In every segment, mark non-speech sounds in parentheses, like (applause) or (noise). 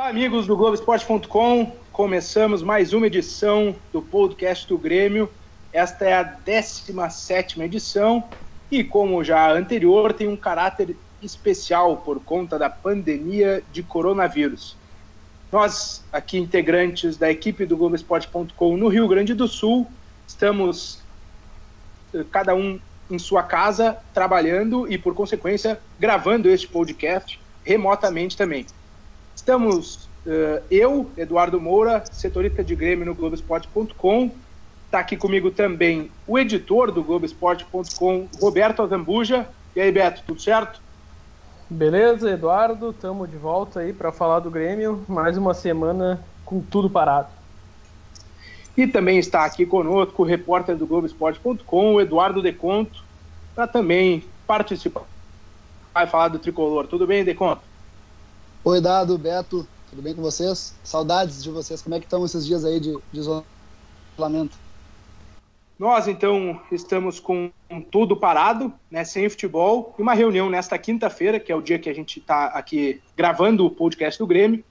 Olá, amigos do Globoesporte.com. Começamos mais uma edição do podcast do Grêmio. Esta é a 17 edição e, como já a anterior, tem um caráter especial por conta da pandemia de coronavírus. Nós, aqui integrantes da equipe do Globoesporte.com no Rio Grande do Sul, estamos eh, cada um em sua casa trabalhando e, por consequência, gravando este podcast remotamente também. Estamos uh, eu, Eduardo Moura, setorista de Grêmio no Globoesporte.com. Está aqui comigo também o editor do Globoesporte.com, Roberto Azambuja. E aí, Beto, tudo certo? Beleza, Eduardo, estamos de volta aí para falar do Grêmio. Mais uma semana com tudo parado. E também está aqui conosco o repórter do Globoesporte.com, o Eduardo Deconto, para também participar. Vai falar do tricolor. Tudo bem, Deconto? Oi, Dado, Beto, tudo bem com vocês? Saudades de vocês, como é que estão esses dias aí de, de isolamento? Nós, então, estamos com tudo parado, né, sem futebol, e uma reunião nesta quinta-feira, que é o dia que a gente está aqui gravando o podcast do Grêmio,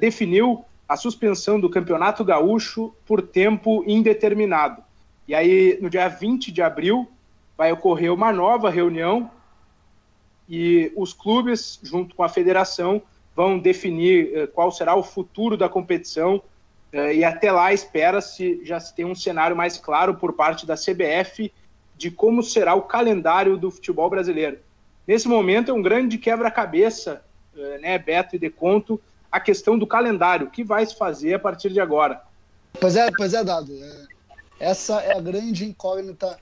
definiu a suspensão do Campeonato Gaúcho por tempo indeterminado. E aí, no dia 20 de abril, vai ocorrer uma nova reunião e os clubes, junto com a federação, vão definir uh, qual será o futuro da competição uh, e até lá espera-se já se ter um cenário mais claro por parte da CBF de como será o calendário do futebol brasileiro. Nesse momento é um grande quebra-cabeça, uh, né, Beto e Deconto, a questão do calendário, o que vai se fazer a partir de agora. Pois é, pois é, Dado. É, essa é a grande incógnita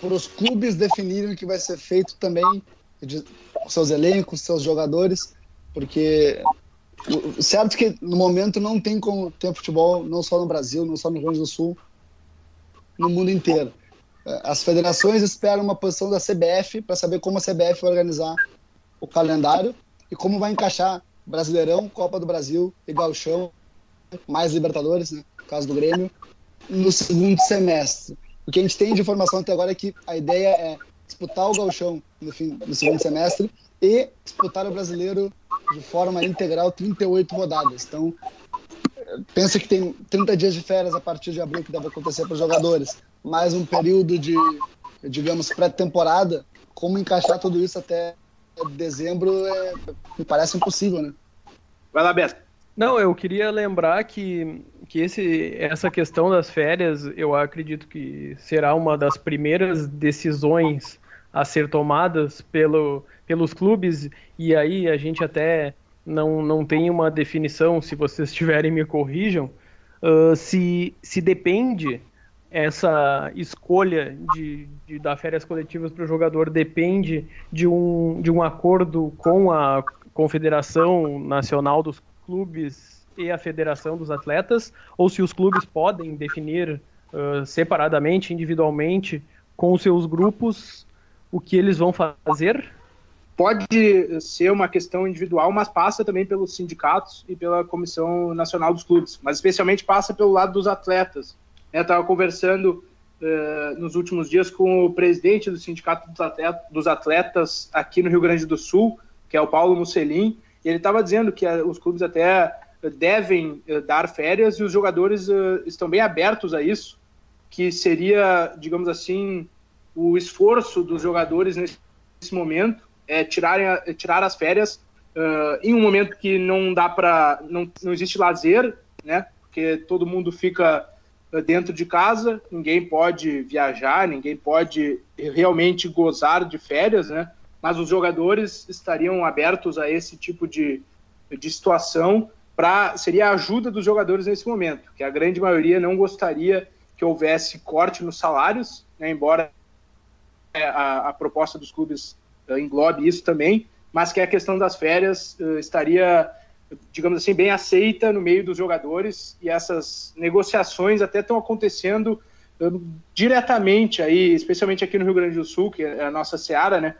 para os clubes definirem o que vai ser feito também, seus elencos, seus jogadores porque certo que no momento não tem como ter futebol, não só no Brasil, não só no Rio Grande do Sul, no mundo inteiro. As federações esperam uma posição da CBF para saber como a CBF vai organizar o calendário e como vai encaixar Brasileirão, Copa do Brasil e Gauchão, mais Libertadores, né, no caso do Grêmio, no segundo semestre. O que a gente tem de informação até agora é que a ideia é disputar o Gauchão no, fim, no segundo semestre e disputar o Brasileiro de forma integral 38 rodadas. Então, pensa que tem 30 dias de férias a partir de abril que deve acontecer para os jogadores, mais um período de, digamos, pré-temporada. Como encaixar tudo isso até dezembro é, me parece impossível, né? Vai lá, Beto. Não, eu queria lembrar que, que esse, essa questão das férias, eu acredito que será uma das primeiras decisões a ser tomadas pelo, pelos clubes, e aí a gente até não, não tem uma definição, se vocês (laughs) tiverem me corrijam, uh, se, se depende essa escolha de, de dar férias coletivas para o jogador depende de um, de um acordo com a Confederação Nacional dos Clubes e a Federação dos Atletas, ou se os clubes podem definir uh, separadamente, individualmente, com seus grupos, o que eles vão fazer? Pode ser uma questão individual, mas passa também pelos sindicatos e pela Comissão Nacional dos Clubes, mas especialmente passa pelo lado dos atletas. Eu estava conversando uh, nos últimos dias com o presidente do Sindicato dos dos atletas, aqui no Rio Grande do Sul, que é o Paulo Musselin, e ele estava dizendo que uh, os clubes até devem uh, dar férias e os jogadores estão bem abertos a isso, que seria, digamos assim, o esforço dos jogadores nesse, momento é tirarem, é tirar as férias uh, em um momento que não dá para não, não existe lazer, né? Porque todo mundo fica dentro de casa, ninguém pode viajar, ninguém pode realmente gozar de férias, né? Mas os jogadores estariam abertos a esse tipo de, de situação para seria a ajuda dos jogadores nesse momento, que a grande maioria não gostaria que houvesse corte nos salários, né? embora a, a, proposta dos clubes englobe isso também, mas que a questão das férias estaria, digamos assim, bem aceita no meio dos jogadores e essas negociações até estão acontecendo diretamente aí, especialmente aqui no Rio Grande do Sul, que é a nossa seara, né?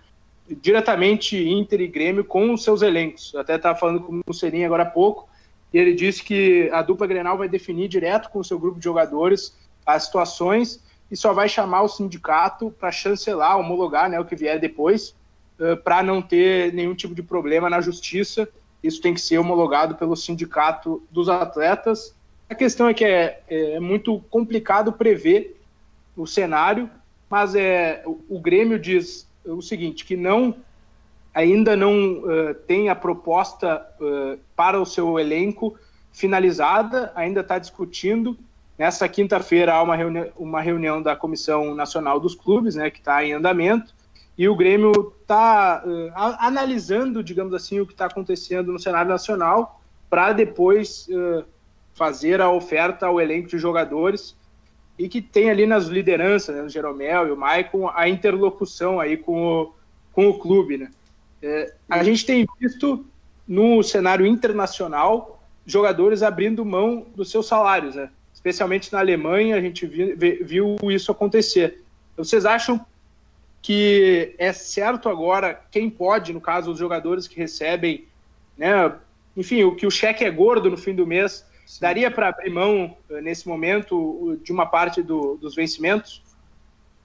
Diretamente Inter e Grêmio com os seus elencos. Até estava falando com o Mussolini agora há pouco, e ele disse que a dupla Grenal vai definir direto com o seu grupo de jogadores as situações e só vai chamar o sindicato para chancelar, homologar né, o que vier depois, uh, para não ter nenhum tipo de problema na justiça. Isso tem que ser homologado pelo sindicato dos atletas a questão é que é, é muito complicado prever o cenário, mas é, o, o Grêmio diz o seguinte, que não ainda não uh, tem a proposta uh, para o seu elenco finalizada, ainda está discutindo. Nessa quinta-feira há uma, reuni uma reunião da Comissão Nacional dos Clubes, né, que está em andamento, e o Grêmio está uh, analisando, digamos assim, o que está acontecendo no cenário nacional, para depois fazer a oferta ao elenco de jogadores e que tem ali nas lideranças, né, o Jeromel e o Maicon, a interlocução aí com o, com o clube, né? É, a gente tem visto no cenário internacional jogadores abrindo mão dos seus salários, né? Especialmente na Alemanha, a gente viu, viu isso acontecer. Vocês acham que é certo agora quem pode, no caso, os jogadores que recebem, né? Enfim, o que o cheque é gordo no fim do mês, Sim. Daria para abrir mão, eh, nesse momento, de uma parte do, dos vencimentos?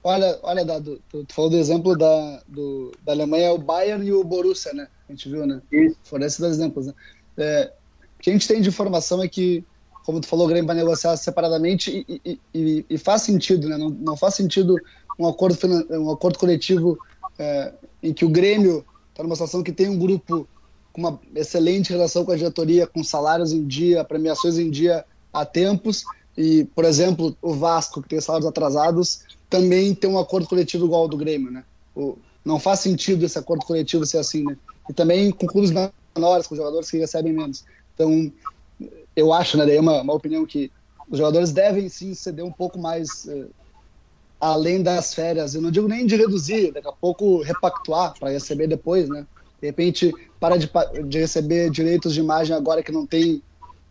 Olha, olha Dado, tu, tu, falou do exemplo da, do, da Alemanha, o Bayern e o Borussia, né? A gente viu, né? Isso. Foram esses dois exemplos, né? É, o que a gente tem de informação é que, como tu falou, o Grêmio vai negociar separadamente e, e, e, faz sentido, né? Não, não, faz sentido um acordo, um acordo coletivo é, em que o Grêmio está numa situação que tem um grupo com uma excelente relação com a diretoria, com salários em dia, premiações em dia há tempos. E, por exemplo, o Vasco, que tem salários atrasados, também tem um acordo coletivo igual ao do Grêmio, né? O, não faz sentido esse acordo coletivo ser assim, né? E também com clubes menores, com jogadores que recebem menos. Então, eu acho, né, daí é uma, uma opinião que os jogadores devem sim ceder um pouco mais eh, além das férias. Eu não digo nem de reduzir, daqui a pouco repactuar para receber depois, né? De repente, para de, de receber direitos de imagem agora que não tem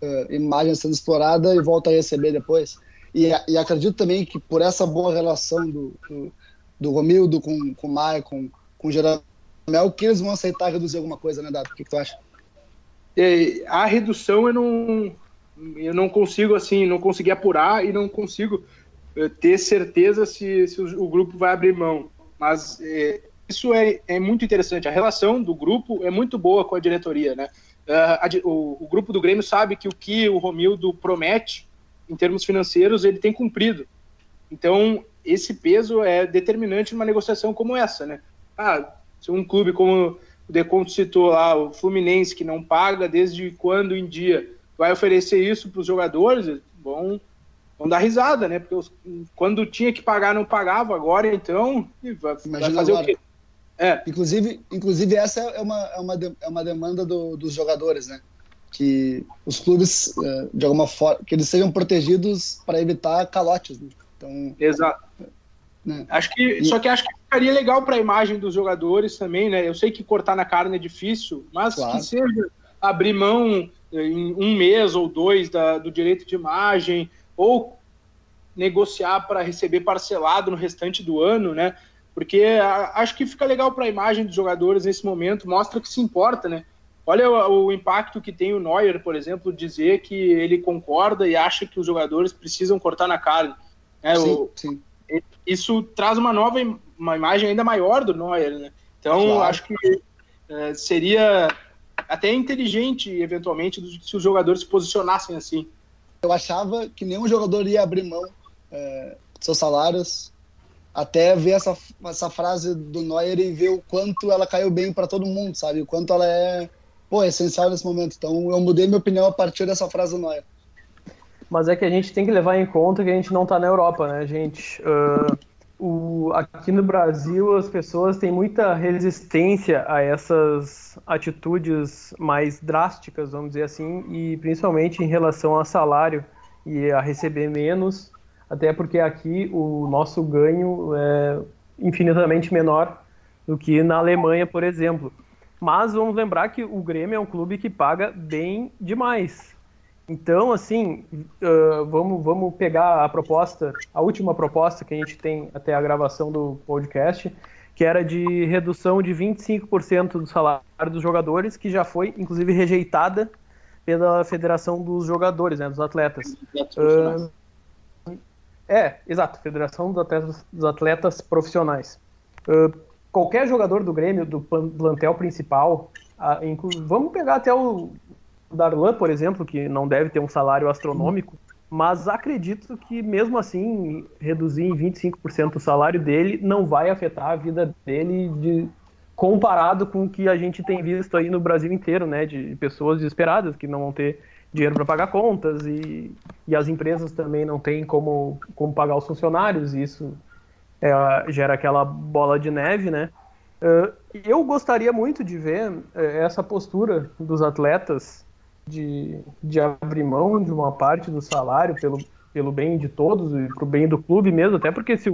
uh, imagem sendo explorada e volta a receber depois. E, e acredito também que por essa boa relação do, do, do Romildo com, com o Maicon, com o Jeromel, que eles vão aceitar reduzir alguma coisa, né, Dato? O que, que tu acha? É, a redução eu não, eu não consigo, assim, não consegui apurar e não consigo uh, ter certeza se, se o, o, grupo vai abrir mão. Mas é, isso é, é muito interessante. A relação do grupo é muito boa com a diretoria, né? Uh, a, o, o, grupo do Grêmio sabe que o que o Romildo promete em termos financeiros ele tem cumprido. Então esse peso é determinante numa negociação como essa, né? Ah, se um clube como o Deconto citou lá, o Fluminense que não paga desde quando em dia vai oferecer isso para os jogadores, bom, vão dar risada, né? Porque os, quando tinha que pagar não pagava, agora então vai, vai fazer agora. o quê? É. Inclusive, inclusive essa é uma, é uma, é uma demanda do, dos jogadores, né? Que os clubes, é, de alguma forma, que eles sejam protegidos para evitar calotes. Né? Então, Exato. Né? Acho que, e... Só que acho que ficaria legal para a imagem dos jogadores também, né? Eu sei que cortar na carne é difícil, mas claro. que seja abrir mão em um mês ou dois da, do direito de imagem, ou negociar para receber parcelado no restante do ano, né? porque acho que fica legal para a imagem dos jogadores nesse momento, mostra que se importa, né? Olha o, o, impacto que tem o Neuer, por exemplo, dizer que ele concorda e acha que os jogadores precisam cortar na carne. É, sim, o, sim. Isso traz uma nova uma imagem ainda maior do Neuer, né? Então, claro. acho que é, seria até inteligente, eventualmente, se os jogadores se posicionassem assim. Eu achava que nenhum jogador ia abrir mão é, dos seus salários até ver essa, essa frase do Neuer e ver o quanto ela caiu bem para todo mundo, sabe? O quanto ela é, pô, essencial nesse momento. Então eu mudei minha opinião a partir dessa frase do Neuer. Mas é que a gente tem que levar em conta que a gente não está na Europa, né, gente? Uh, o, aqui no Brasil as pessoas têm muita resistência a essas atitudes mais drásticas, vamos dizer assim, e principalmente em relação a salário e a receber menos até porque aqui o nosso ganho é infinitamente menor do que na Alemanha, por exemplo. Mas vamos lembrar que o Grêmio é um clube que paga bem demais. Então, assim, uh, vamos, vamos pegar a proposta, a última proposta que a gente tem até a gravação do podcast, que era de redução de 25% do salário dos jogadores, que já foi, inclusive, rejeitada pela Federação dos Jogadores, né, dos atletas. Uh, é, exato, Federação dos Atletas, dos atletas Profissionais. Uh, qualquer jogador do Grêmio, do plantel principal, vamos pegar até o Darlan, por exemplo, que não deve ter um salário astronômico, mas acredito que mesmo assim reduzir em 25% o salário dele não vai afetar a vida dele de, comparado com o que a gente tem visto aí no Brasil inteiro, né, de pessoas desesperadas que não vão ter dinheiro para pagar contas e, e as empresas também não têm como, como pagar os funcionários, e isso é, gera aquela bola de neve, né? Uh, eu gostaria muito de ver uh, essa postura dos atletas de, de abrir mão de uma parte do salário pelo, pelo bem de todos e para o bem do clube mesmo, até porque se,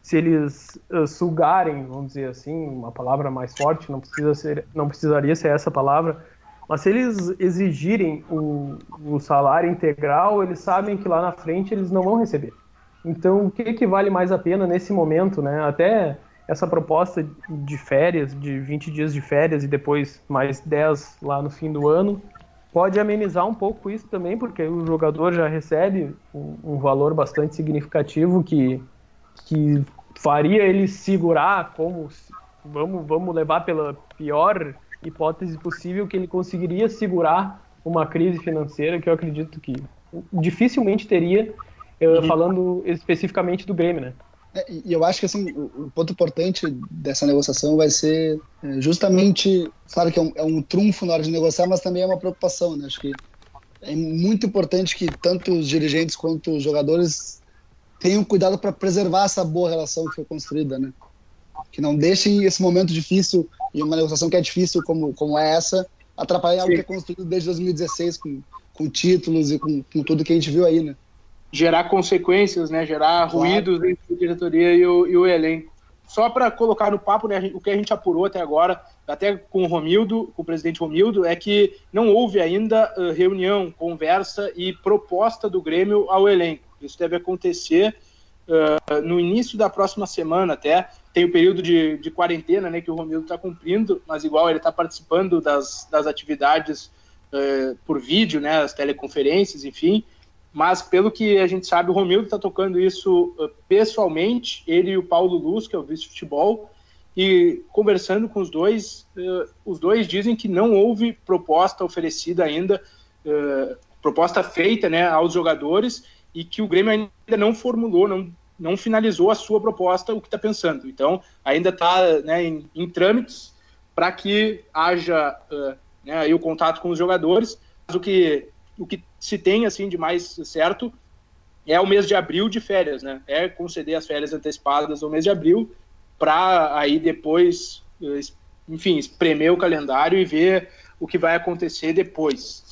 se eles uh, sugarem, vamos dizer assim, uma palavra mais forte, não, precisa ser, não precisaria ser essa palavra, mas se eles exigirem o, o salário integral, eles sabem que lá na frente eles não vão receber. Então, o que, que vale mais a pena nesse momento, né? Até essa proposta de férias, de 20 dias de férias e depois mais 10 lá no fim do ano, pode amenizar um pouco isso também, porque o jogador já recebe um, um valor bastante significativo que, que faria ele segurar como vamos, vamos levar pela pior hipótese possível que ele conseguiria segurar uma crise financeira que eu acredito que dificilmente teria uhum. falando especificamente do Grêmio, né? É, e eu acho que assim, o, ponto importante dessa negociação vai ser é, justamente, claro que é um, é um trunfo na hora de negociar, mas também é uma preocupação, né? Acho que é muito importante que tanto os dirigentes quanto os jogadores tenham cuidado para preservar essa boa relação que foi construída, né? Que não deixem esse momento difícil e uma negociação que é difícil como, como é essa atrapalhar algo que é construído desde 2016 com, com títulos e com, com tudo que a gente viu aí, né? Gerar consequências, né, gerar claro. ruídos entre a diretoria e o, e o elenco. Só para colocar no papo, né, o que a gente apurou até agora, até com o Romildo, com o presidente Romildo, é que não houve ainda uh, reunião, conversa e proposta do Grêmio ao elenco. Isso deve acontecer uh, no início da próxima semana até. Tem o período de, de quarentena né, que o Romildo está cumprindo, mas igual ele está participando das, das atividades uh, por vídeo, né, as teleconferências, enfim mas pelo que a gente sabe, o Romildo está tocando isso uh, pessoalmente, ele e o Paulo Luz, que é o vice-futebol, e conversando com os dois, uh, os dois dizem que não houve proposta oferecida ainda, uh, proposta feita né, aos jogadores, e que o Grêmio ainda não formulou, não, não finalizou a sua proposta, o que está pensando. Então, ainda está né, em, em, trâmites para que haja né, aí o contato com os jogadores, mas o que o que se tem assim de mais certo é o mês de abril de férias, né? É conceder as férias antecipadas ao mês de abril para aí depois, eh, enfim, espremer o calendário e ver o que vai acontecer depois.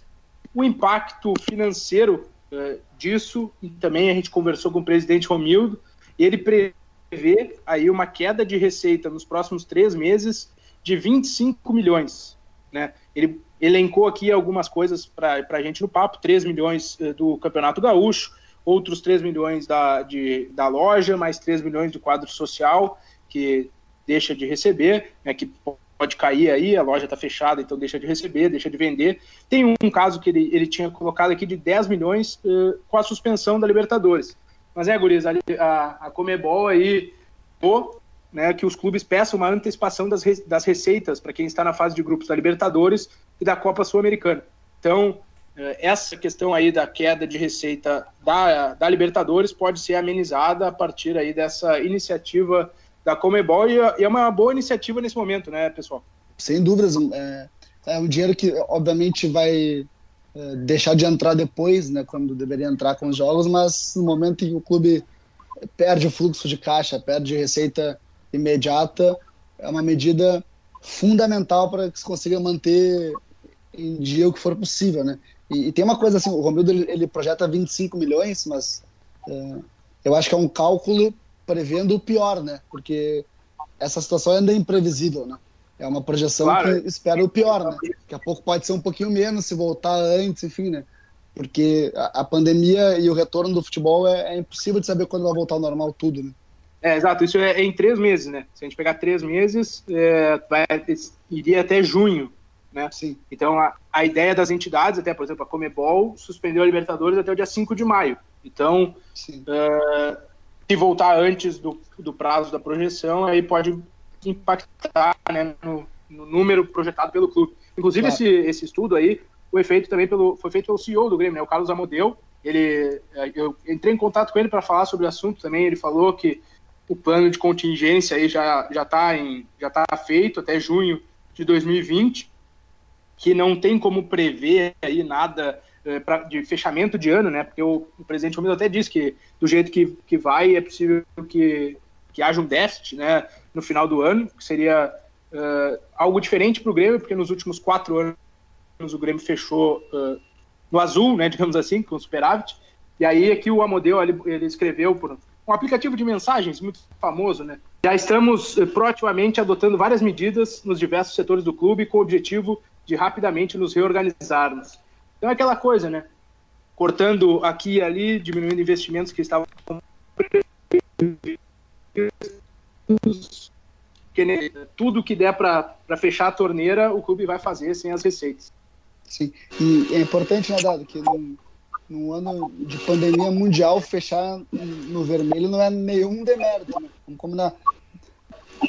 O impacto financeiro uh, disso, e também a gente conversou com o presidente Romildo, ele prevê aí uma queda de receita nos próximos três meses de 25 milhões, né? Ele elencou aqui algumas coisas para a gente no papo: 3 milhões eh, do Campeonato Gaúcho, outros 3 milhões da, de, da loja, mais 3 milhões do quadro social, que deixa de receber, né, que pode cair aí, a loja está fechada, então deixa de receber, deixa de vender. Tem um caso que ele, ele tinha colocado aqui de 10 milhões uh, com a suspensão da Libertadores. Mas é, Guriz, a, a, a Comebol aí, pô, né, que os clubes peçam uma antecipação das, das receitas para quem está na fase de grupos da Libertadores e da Copa Sul-Americana. Então, eh, essa questão aí da queda de receita da, da Libertadores pode ser amenizada a partir aí dessa iniciativa da Comebol e é uma boa iniciativa nesse momento, né, pessoal? Sem dúvidas, é, é um dinheiro que obviamente vai é, deixar de entrar depois, né, quando deveria entrar com os jogos, mas no momento em que o clube perde o fluxo de caixa, perde receita imediata, é uma medida fundamental para que se consiga manter em dia o que for possível, né? E, e tem uma coisa assim, o Romildo ele, ele projeta 25 milhões, mas é, eu acho que é um cálculo prevendo o pior, né? Porque essa situação ainda é imprevisível, né? É uma projeção claro. que espera o pior, né? Daqui a pouco pode ser um pouquinho menos se voltar antes, enfim, né? Porque a, a pandemia e o retorno do futebol é, é, impossível de saber quando vai voltar ao normal tudo, né? É, exato. Isso é, em três meses, né? Se a gente pegar três meses, é, vai, iria até junho, né? Sim. Então, a, a ideia das entidades, até, por exemplo, a Comebol suspendeu a Libertadores até o dia 5 de maio. Então, uh, se voltar antes do, do prazo da projeção, aí pode impactar né, no, no, número projetado pelo clube. Inclusive, claro. esse, esse estudo aí foi feito também pelo, foi feito pelo CEO do Grêmio, né, o Carlos Amodeu. Ele, eh, eu entrei em contato com ele para falar sobre o assunto também. Ele falou que o plano de contingência aí já já está já tá feito até junho de 2020, que não tem como prever aí nada é, pra, de fechamento de ano, né? Porque o, o presidente Gomes até disse que do jeito que, que vai é possível que, que haja um déficit, né? No final do ano, que seria uh, algo diferente para o Grêmio, porque nos últimos quatro anos o Grêmio fechou uh, no azul, né? (laughs) Digamos assim, com superávit. E aí aqui o Amodeu ele, ele escreveu por um aplicativo de mensagens muito famoso, né? Já estamos proativamente adotando várias medidas nos diversos setores do clube com o objetivo de rapidamente nos reorganizarmos. Então é aquela coisa, né? Cortando aqui e ali, diminuindo investimentos que estavam tudo que der para fechar a torneira, o clube vai fazer sem as receitas. Sim, e é importante, né, Dado, que num ano de pandemia mundial, fechar no vermelho não é nenhum demérito, né? Vamos combinar.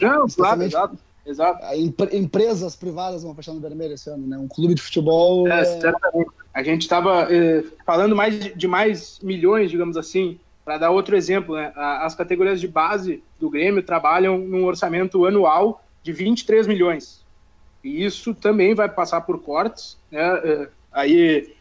Não, claro, exato. Exato. Empresas privadas vão fechar no vermelho esse ano, né? Um clube de futebol. É, é... certamente. A gente estava eh, falando mais de, de, mais milhões, digamos assim. Para dar outro exemplo, né? as categorias de base do Grêmio trabalham num orçamento anual de 23 milhões. E isso também vai passar por cortes. Né? Eh, aí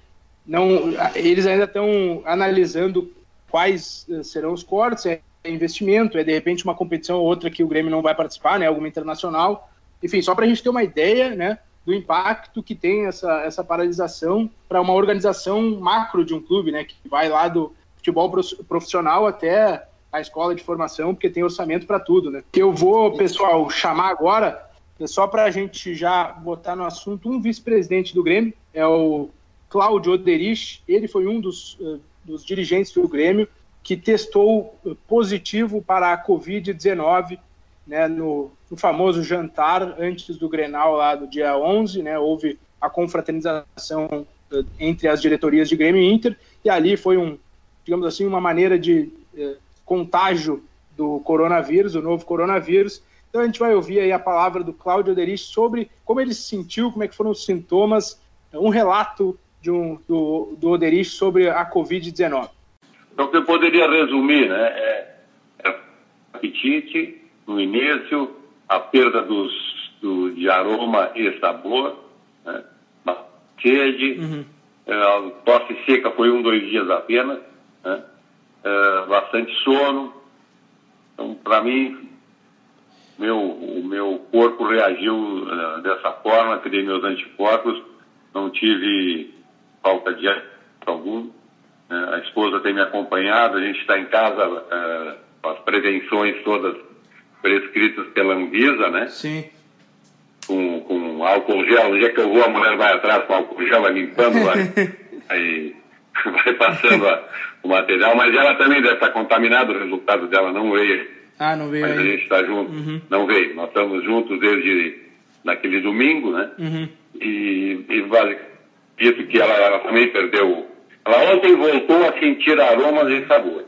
não, eles ainda estão analisando quais eh, serão os cortes. É investimento, é de repente uma competição ou outra que o Grêmio não vai participar, né? Alguma internacional. Enfim, só para a gente ter uma ideia, né? Do impacto que tem essa, essa paralisação para uma organização macro de um clube, né? Que vai lá do futebol profissional até a escola de formação, porque tem orçamento para tudo, né? Eu vou, pessoal, chamar agora, é só para a gente já botar no assunto, um vice-presidente do Grêmio, é o Cláudio Oderich, ele foi um dos, uh, dos dirigentes do Grêmio, que testou positivo para a Covid-19 né, no, no, famoso jantar antes do Grenal lá do dia 11, né, houve a confraternização uh, entre as diretorias de Grêmio e Inter, e ali foi um, digamos assim, uma maneira de uh, contágio do coronavírus, do novo coronavírus. Então a gente vai ouvir aí a palavra do Cláudio Derich sobre como ele se sentiu, como é que foram os sintomas, um relato de um, do, do Oderich sobre a Covid-19. Então, que eu poderia resumir, né? É, é apetite no início, a perda dos, do, de aroma e sabor, né? sede, uhum. é, tosse seca foi um, dois dias apenas, né? é, bastante sono. Então, para mim, meu, o meu corpo reagiu uh, dessa forma, criei meus anticorpos, não tive falta de algum. É, a esposa tem me acompanhado, a gente está em casa é, com as prevenções todas prescritas pela Anvisa, né? Sim. Com, com álcool gel, no dia que eu vou, a mulher vai atrás com álcool gel, vai limpando, vai, (laughs) aí (laughs) vai passando a, o material, mas ela também deve estar contaminada, o resultado dela não veio. Ah, não veio. Mas aí. a gente está junto, uhum. não veio. Nós estamos juntos desde naquele domingo, né? Uhum. E, e isso que ela, ela também perdeu ela ontem voltou a sentir aromas e sabores.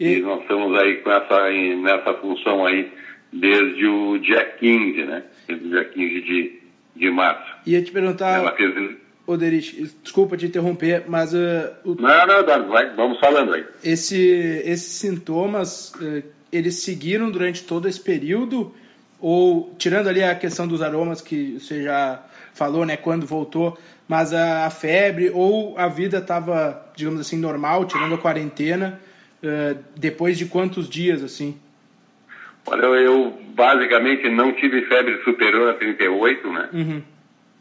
E... e nós estamos aí com essa, nessa função aí desde o dia 15, né? Desde o dia 15 de, de março. Ia te perguntar, Ela fez... Oderich, desculpa te interromper, mas... Uh, o... Não, não, vai, vamos falando aí. Esse, esses sintomas, uh, eles seguiram durante todo esse período? Ou, tirando ali a questão dos aromas que você já falou, né, quando voltou, mas a, a febre ou a vida estava, digamos assim, normal, tirando a quarentena, uh, depois de quantos dias, assim? Olha, eu basicamente não tive febre superior a 38, né? Uhum.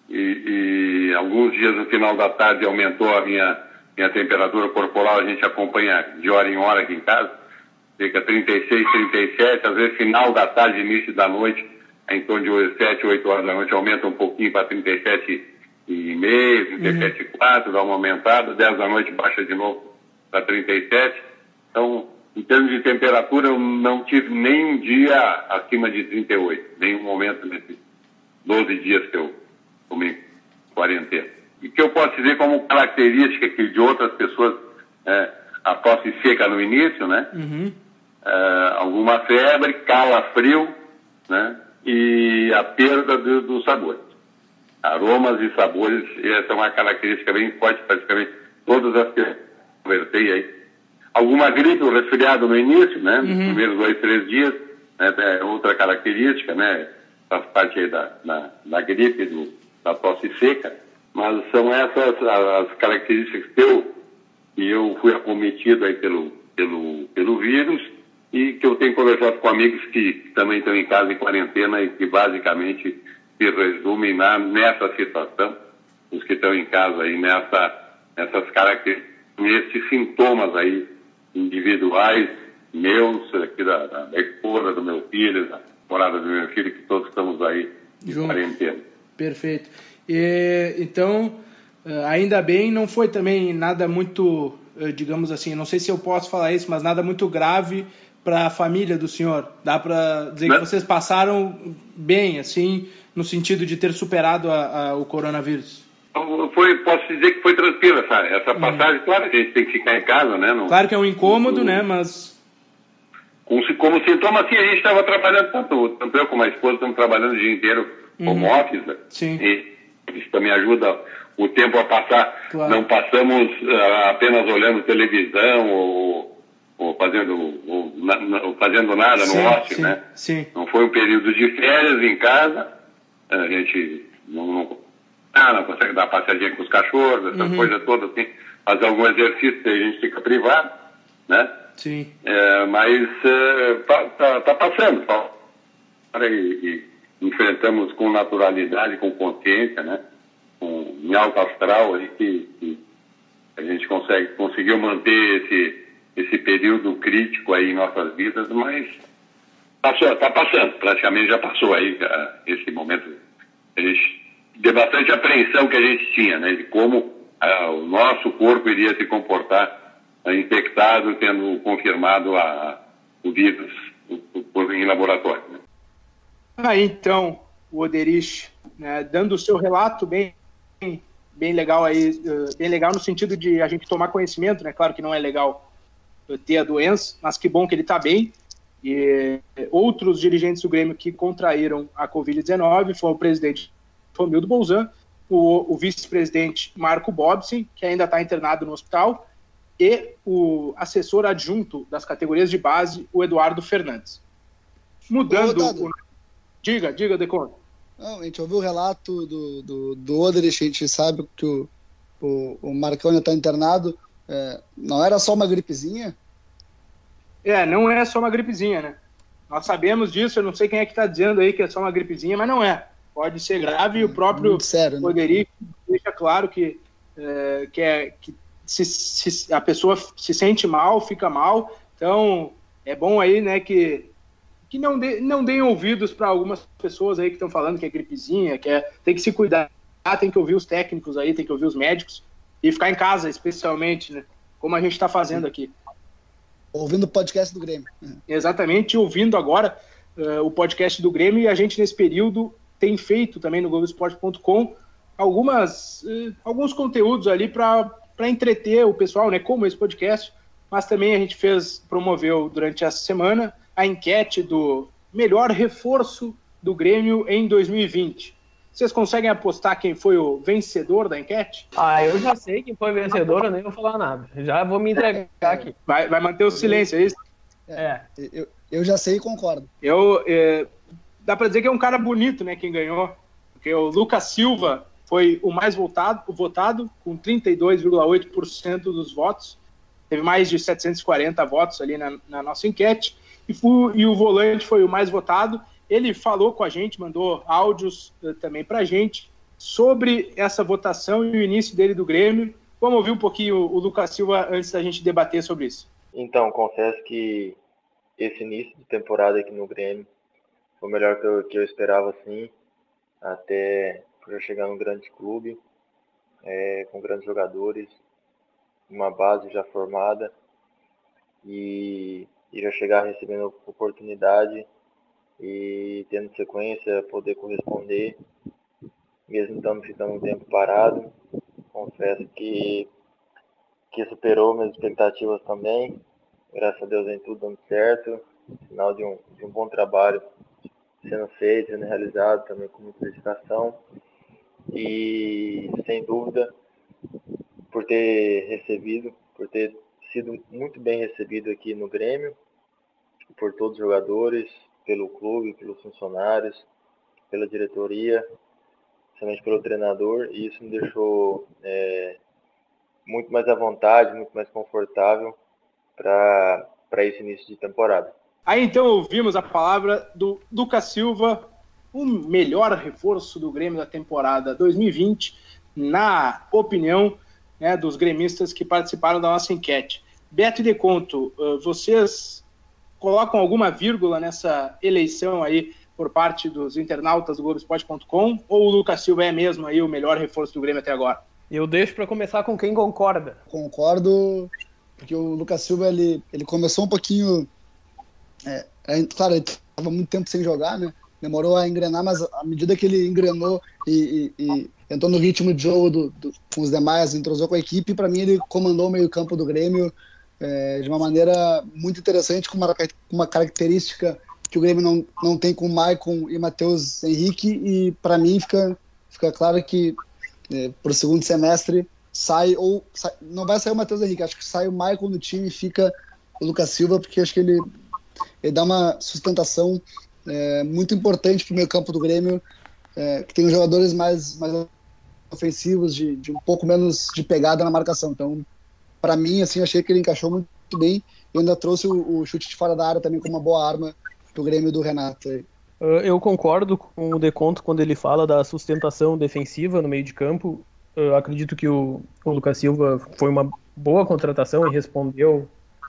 E, e, alguns dias no final da tarde aumentou a minha, minha temperatura corporal, a gente acompanha de hora em hora aqui em casa. fica 36, 37, às vezes final da tarde, início da noite, em torno de 7, 8 horas da noite, aumenta um pouquinho para 37 e meio, 37,4, uhum. dá uma aumentada, 10 da noite baixa de novo para 37. Então, em termos de temperatura, eu não tive nem um dia acima de 38, nenhum momento nesses 12 dias que eu tomei quarentena. E que eu posso dizer como característica que de outras pessoas, é, a tosse seca no início, né? Uhum. É, alguma febre, calafrio, né? E a perda do, do sabor. Aromas e sabores, essa é uma característica bem forte, praticamente todas as que eu conversei aí. Alguma gripe ou resfriado no início, né? Nos uhum. primeiros dois, três dias, né? É outra característica, né? Faz parte aí da, da, da gripe, do, da tosse seca. Mas são essas as características que eu, que eu fui acometido aí pelo, pelo, pelo vírus e que eu tenho conversado com amigos que também estão em casa em quarentena e que basicamente se resumem na, nessa situação, os que estão em casa aí nessa, nessas características, nesses sintomas aí individuais, meus, aqui da, da, esposa do meu filho, da morada do meu filho, que todos estamos aí em quarentena. Perfeito. E, então, eh, ainda bem, não foi também nada muito, eh, digamos assim, não sei se eu posso falar isso, mas nada muito grave para a família do senhor. Dá para dizer não. que vocês passaram bem, assim, no sentido de ter superado a, a, o coronavírus? Foi, posso dizer que foi tranquila essa, essa passagem. Hum. Claro que a gente tem que ficar em casa, né? No, claro que é um incômodo, no, né? Mas. Como, como sintoma, assim, a gente estava trabalhando, tanto, tanto eu como a esposa estamos trabalhando o dia inteiro como uhum. office. Né? Sim. E isso também ajuda o tempo a passar. Claro. Não passamos uh, apenas olhando televisão ou, ou fazendo, ou, na, fazendo nada sim, no ócio, sim, né? Sim. Não foi um período de férias em casa. A gente não, não, ah, não consegue dar passeadinha com os cachorros, essa uhum. coisa toda, assim, fazer algum exercício, a gente fica privado, né? Sim. É, mas é, tá, tá, tá, passando, tá? E, e, enfrentamos com naturalidade, com consciência, né? Com, em alto astral aí que, que, a gente consegue, conseguiu manter esse, esse período crítico aí em nossas vidas, mas passou, tá passando, praticamente já passou aí esse momento. Gente de bastante apreensão que a gente tinha, né, de como ah, o nosso corpo iria se comportar ah, infectado, tendo confirmado a, o vírus em laboratório. Né. Aí então, o Oderich, né, dando o seu relato bem, bem legal aí, bem legal no sentido de a gente tomar conhecimento, né? Claro que não é legal ter a doença, mas que bom que ele está bem. E outros dirigentes do Grêmio que contraíram a Covid-19 foi o presidente Romildo Bolzan, o, o vice-presidente Marco Bobsin, que ainda está internado no hospital, e o assessor adjunto das categorias de base, o Eduardo Fernandes. Mudando. O... Diga, diga, Decon. Não, a gente ouviu o relato do, do, do Oderich, a gente sabe que o, o, o Marcão ainda está internado. É, não era só uma gripezinha? É, não é só uma gripezinha, né? Nós sabemos disso, eu não sei quem é que está dizendo aí que é só uma gripezinha, mas não é pode ser grave e o próprio sério, né? Roderico deixa claro que, é, que, é, que se, se, a pessoa se sente mal, fica mal, então é bom aí, né, que, que não, de, não deem ouvidos para algumas pessoas aí que estão falando que é gripezinha, que é, tem que se cuidar, tem que ouvir os técnicos aí, tem que ouvir os médicos e ficar em casa, especialmente, né, como a gente está fazendo aqui. Ouvindo o podcast do Grêmio. Exatamente, ouvindo agora uh, o podcast do Grêmio e a gente nesse período tem feito também no Globoesporte.com algumas eh, alguns conteúdos ali para entreter o pessoal, né, como esse podcast, mas também a gente fez, promoveu durante essa semana a enquete do melhor reforço do Grêmio em 2020. Vocês conseguem apostar quem foi o vencedor da enquete? Ah, eu já sei quem foi o vencedor, eu nem vou falar nada. Já vou me entregar aqui. Vai, vai manter o silêncio, é isso? É. Eu, eu já sei e concordo. Eu, é, dá para dizer que é um cara bonito, né, quem ganhou. Porque o Lucas Silva foi o mais votado, votado com 32,8% dos votos. Teve mais de 740 votos ali na, na nossa enquete. E, foi, e, o volante foi o mais votado. Ele falou com a gente, mandou áudios uh, também para a gente sobre essa votação e o início dele do Grêmio. Vamos ouvir um pouquinho o, o Lucas Silva antes da gente debater sobre isso. Então, confesso que esse início de temporada aqui no Grêmio foi o melhor que eu, que eu esperava, sim, até já chegar num grande clube, é, com grandes jogadores, uma base já formada e, e já chegar recebendo oportunidade e tendo sequência, poder corresponder, mesmo estando ficando um tempo parado. Confesso que, que superou minhas expectativas também. Graças a Deus vem tudo dando certo. Sinal de um, de um bom trabalho sendo feito, sendo realizado também com muita dedicação. E sem dúvida, por ter recebido, por ter sido muito bem recebido aqui no Grêmio, por todos os jogadores, pelo clube, pelos funcionários, pela diretoria, principalmente pelo treinador, e isso me deixou é, muito mais à vontade, muito mais confortável para esse início de temporada. Aí então ouvimos a palavra do Lucas Silva, o melhor reforço do Grêmio da temporada 2020, na opinião né, dos gremistas que participaram da nossa enquete. Beto e Deconto, vocês colocam alguma vírgula nessa eleição aí por parte dos internautas do Globoesporte.com ou o Lucas Silva é mesmo aí o melhor reforço do Grêmio até agora? Eu deixo para começar com quem concorda. Concordo, porque o Lucas Silva ele, ele começou um pouquinho. É, é, claro, ele estava muito tempo sem jogar, né? Demorou a engrenar, mas à medida que ele engrenou e, e, e entrou no ritmo de jogo do, do, com os demais, entrosou com a equipe, para mim ele comandou o meio-campo do Grêmio é, de uma maneira muito interessante, com uma, uma característica que o Grêmio não, não tem com o Maicon e Matheus Henrique, e para mim fica, fica claro que é, para o segundo semestre sai, ou sai, não vai sair o Matheus Henrique, acho que sai o Maicon no time e fica o Lucas Silva, porque acho que ele, ele dá uma sustentação é, muito importante para o meio campo do Grêmio, é, que tem os jogadores mais, mais ofensivos, de, de um pouco menos de pegada na marcação. Então, para mim, assim, achei que ele encaixou muito bem e ainda trouxe o, o, chute de fora da área também como uma boa arma pro Grêmio do Renato. Eu concordo com o Deconto quando ele fala da sustentação defensiva no meio de campo. Eu acredito que o, o Lucas Silva foi uma boa contratação e respondeu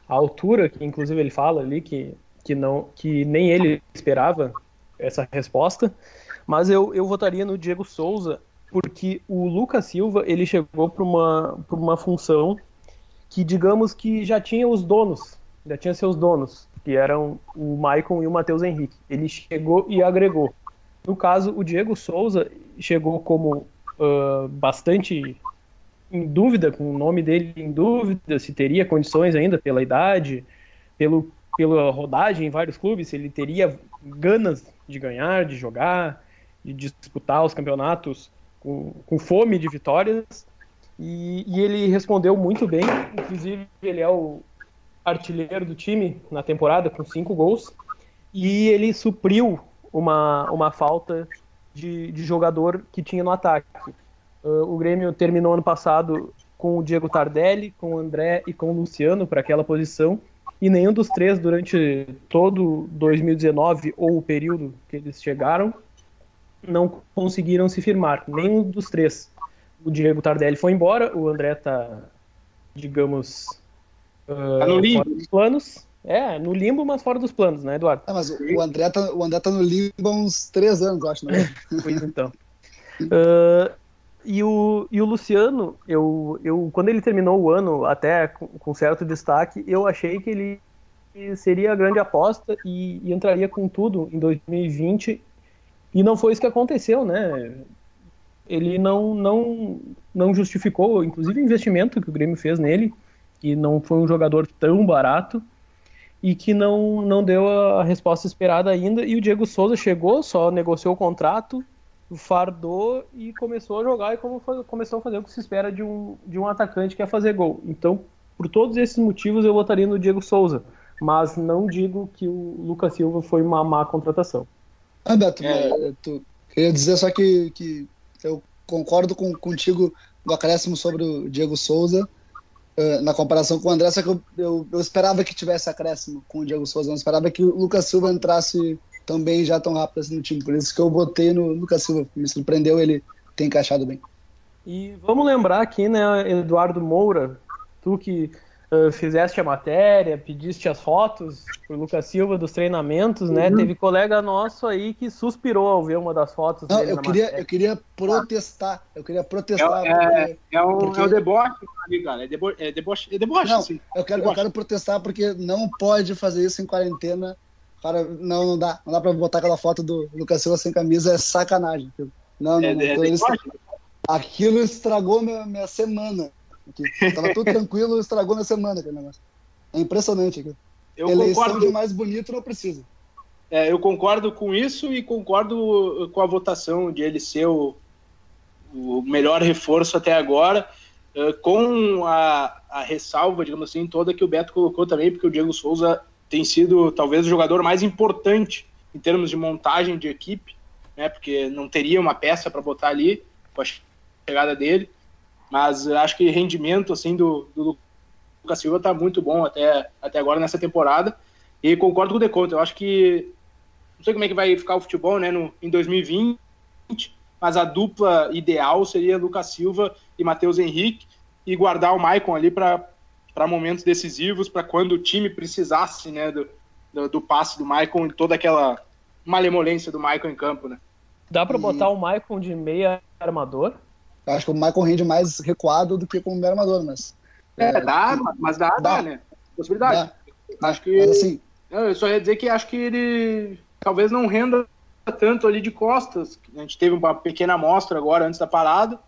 à altura, que inclusive ele fala ali que, que, não, que nem ele esperava essa resposta. Mas eu, eu votaria no Diego Souza, porque o Lucas Silva ele chegou para uma, uma função que digamos que já tinha os donos, já tinha seus donos, que eram o Maicon e o Matheus Henrique. Ele chegou e agregou. No caso, o Diego Souza chegou como uh, bastante em dúvida, com o nome dele em dúvida, se teria condições ainda pela idade, pelo, pela rodagem em vários clubes, se ele teria ganas de ganhar, de jogar, de disputar os campeonatos com, com fome de vitórias. E, e, ele respondeu muito bem, inclusive ele é o artilheiro do time na temporada com cinco gols. E ele supriu uma, uma falta de, de jogador que tinha no ataque. Uh, o Grêmio terminou ano passado com o Diego Tardelli, com o André e com o Luciano para aquela posição. E nenhum dos três durante todo 2019 ou o período que eles chegaram não conseguiram se firmar, nenhum dos três o Diego Tardelli foi embora, o André tá, digamos, uh, tá no limbo. fora dos planos. É, no limbo, mas fora dos planos, né, Eduardo? Ah, mas o André, tá, o André tá no limbo há uns três anos, acho, né? (laughs) pois então. Uh, e, o, e o Luciano, eu, eu, quando ele terminou o ano, até com, com certo destaque, eu achei que ele seria a grande aposta e, e entraria com tudo em 2020 e não foi isso que aconteceu, né? Ele não, não, não justificou, inclusive o investimento que o Grêmio fez nele, que não foi um jogador tão barato e que não, não deu a resposta esperada ainda. E o Diego Souza chegou, só negociou o contrato, fardou e começou a jogar e como começou a fazer o que se espera de um, de um atacante que é fazer gol. Então, por todos esses motivos, eu votaria no Diego Souza, mas não digo que o Lucas Silva foi uma má contratação. Ah, Beto, é. tu, queria dizer só que, que eu concordo com, contigo no acréscimo sobre o Diego Souza, uh, na comparação com o André, só que eu, eu, eu, esperava que tivesse acréscimo com o Diego Souza, não esperava que o Lucas Silva entrasse também já tão rápido assim no time, por isso que eu botei no Lucas Silva, me surpreendeu ele ter encaixado bem. E vamos lembrar aqui, né, Eduardo Moura, tu que fizeste a matéria, pediste as fotos pro Lucas Silva dos treinamentos, né? Uhum. Teve colega nosso aí que suspirou ao ver uma das fotos Não, dele eu queria, matéria. eu queria protestar. Eu queria protestar. É, é, é, um, porque... é um deboche, cara. É deboche, é deboche, é deboche não, assim. Eu quero, deboche. eu quero protestar porque não pode fazer isso em quarentena. Cara, não, não dá. Não dá pra botar aquela foto do Lucas Silva sem camisa, é sacanagem. Não, não, É, não. é aquilo estragou minha, minha semana. Aqui. Tava tudo (laughs) tranquilo, estragou minha semana aquele negócio. É impressionante aquilo. Eu Eleição concordo, de mais bonito não precisa. é, eu concordo com isso e concordo com a votação de ele ser o, o melhor reforço até agora, com a, a ressalva, digamos assim, toda que o Beto colocou também, porque o Diego Souza tem sido talvez o jogador mais importante em termos de montagem de equipe, né, porque não teria uma peça para botar ali com a chegada dele, mas acho que rendimento assim do, do Lucas Silva está muito bom até, até agora nessa temporada, e concordo com o Deconto, eu acho que não sei como é que vai ficar o futebol né, no, em 2020, mas a dupla ideal seria Lucas Silva e Matheus Henrique e guardar o Maicon ali para momentos decisivos, para quando o time precisasse né, do, do, do passe do Maicon e toda aquela malemolência do Maicon em campo. Né? Dá pra E- botar o Maicon de meia armador? Eu acho que o Michael rende mais recuado do que como meio armador, mas. É, dá, mas dá, dá, dá. né? Possibilidade. Dá. Acho que. Mas assim, eu só ia dizer que acho que ele talvez não renda tanto ali de costas. A gente teve uma pequena amostra agora antes da parada,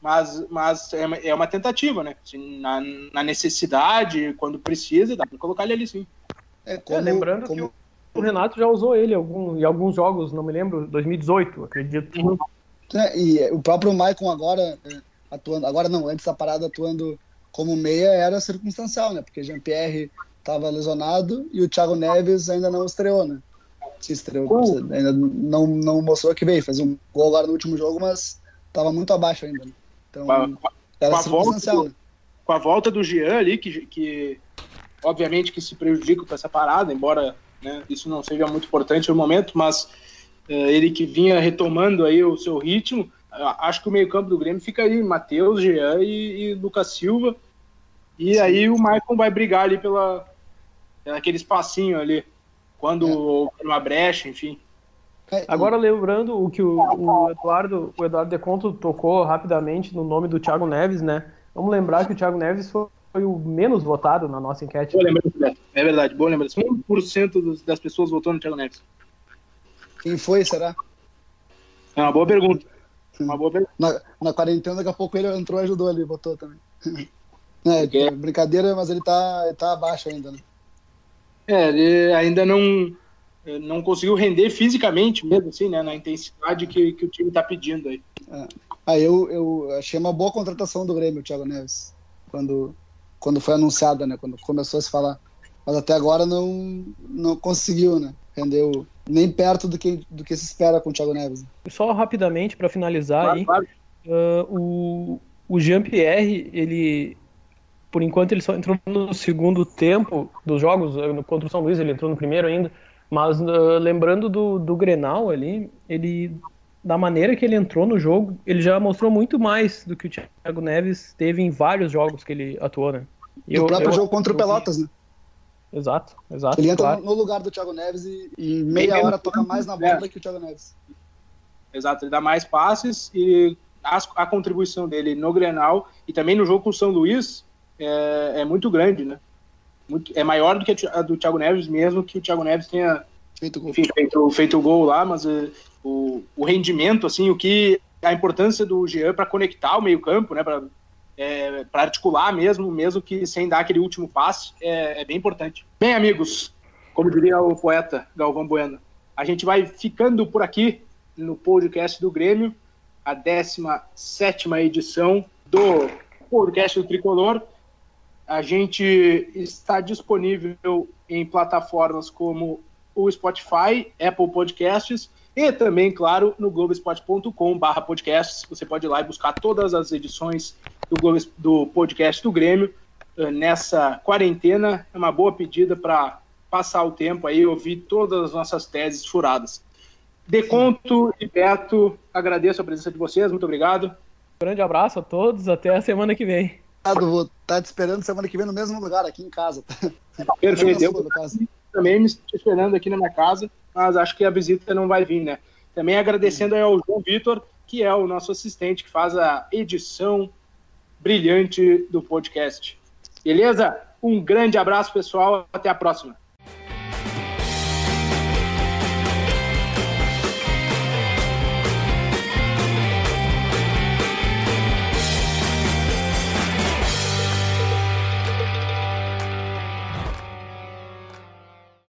mas, mas é, uma- é uma tentativa, né? Assim, na, na necessidade, quando precisa, dá para colocar ele ali sim. é como, É, lembrando como- que o Renato já usou ele em algum- em alguns jogos, não me lembro, 2018, acredito. É, e o próprio Maicon agora é, atuando, agora não, antes da parada atuando como meia era circunstancial, né? Porque Jean-Pierre estava lesionado e o Thiago Neves ainda não estreou, né? Se estreou, Uh. ainda não, não mostrou que veio, fez um gol agora no último jogo, mas estava muito abaixo ainda. Né? Então Com a, com era a volta circunstancial, do- né? com a volta do Jean ali, que, que obviamente que se prejudica com essa parada, embora né, isso não seja muito importante no momento, mas ele que vinha retomando aí o seu ritmo, acho que o meio-campo do Grêmio fica aí, Matheus, Jean e, e Lucas Silva. E aí o Maicon vai brigar ali pela aquele espacinho ali, quando É. uma brecha, enfim. É, Agora lembrando o que o, o Eduardo, o Eduardo De Conto tocou rapidamente no nome do Thiago Neves, né? Vamos lembrar que o Thiago Neves foi, foi o menos votado na nossa enquete. Boa lembrança. É verdade, boa lembrança. 1% dos- das pessoas votou no Thiago Neves. Quem foi, será? É uma boa pergunta. Uma boa pergunta. Na, na quarentena, daqui a pouco ele entrou e ajudou ali, botou também. (laughs) É, brincadeira, mas ele tá, ele tá abaixo ainda, né? É, ele ainda não, não conseguiu render fisicamente mesmo, assim, né? Na intensidade que, que o time tá pedindo aí. Ah, eu, eu achei uma boa contratação do Grêmio, o Thiago Neves, quando, quando foi anunciada, né? Quando começou a se falar. Mas até agora não, não conseguiu, né? Rendeu nem perto do que, do que se espera com o Thiago Neves. Só rapidamente para finalizar Claro, aí, claro. ah, o, o Jean-Pierre, ele por enquanto ele só entrou no segundo tempo dos jogos, eh, no- contra o São Luís ele entrou no primeiro ainda, mas ah, lembrando do, do Grenal ali, ele da maneira que ele entrou no jogo, ele já mostrou muito mais do que o Thiago Neves teve em vários jogos que ele atuou, né? E o próprio eu- jogo contra o Pelotas, né? Exato, exato. Ele entra claro. no lugar do Thiago Neves e em meia hora toca mais na bola do que o Thiago Neves. Exato, ele dá mais passes e as- a contribuição dele no Grenal e também no jogo com o São Luís é, é muito grande, né? Muito- é maior do que a a do Thiago Neves, mesmo que o Thiago Neves tenha Feito gol. enfim, feito, feito o gol lá, mas eh, o, o rendimento, assim, o que a importância do Jean para conectar o meio-campo, né, para articular mesmo, mesmo que sem dar aquele último passe, é, é bem importante. Bem, amigos, como diria o poeta Galvão Bueno, a gente vai ficando por aqui no podcast do Grêmio, a 17 edição do podcast do Tricolor. A gente está disponível em plataformas como o Spotify, Apple Podcasts e também, claro, no globespot.com.br podcasts. Você pode ir lá e buscar todas as edições do, Globo, do podcast do Grêmio eh, nessa quarentena. É uma boa pedida para passar o tempo aí, ouvir todas as nossas teses furadas. Deconto e Beto, agradeço a presença de vocês, muito obrigado. Grande abraço a todos, até a semana que vem. Vou tá te esperando semana que vem no mesmo lugar, aqui em casa. Perfeito. Também me esperando aqui na minha casa, mas acho que a visita não vai vir, né? Também agradecendo ao João Vitor, que é o nosso assistente, que faz a edição brilhante do podcast. Beleza? Um grande abraço, pessoal. Até a próxima.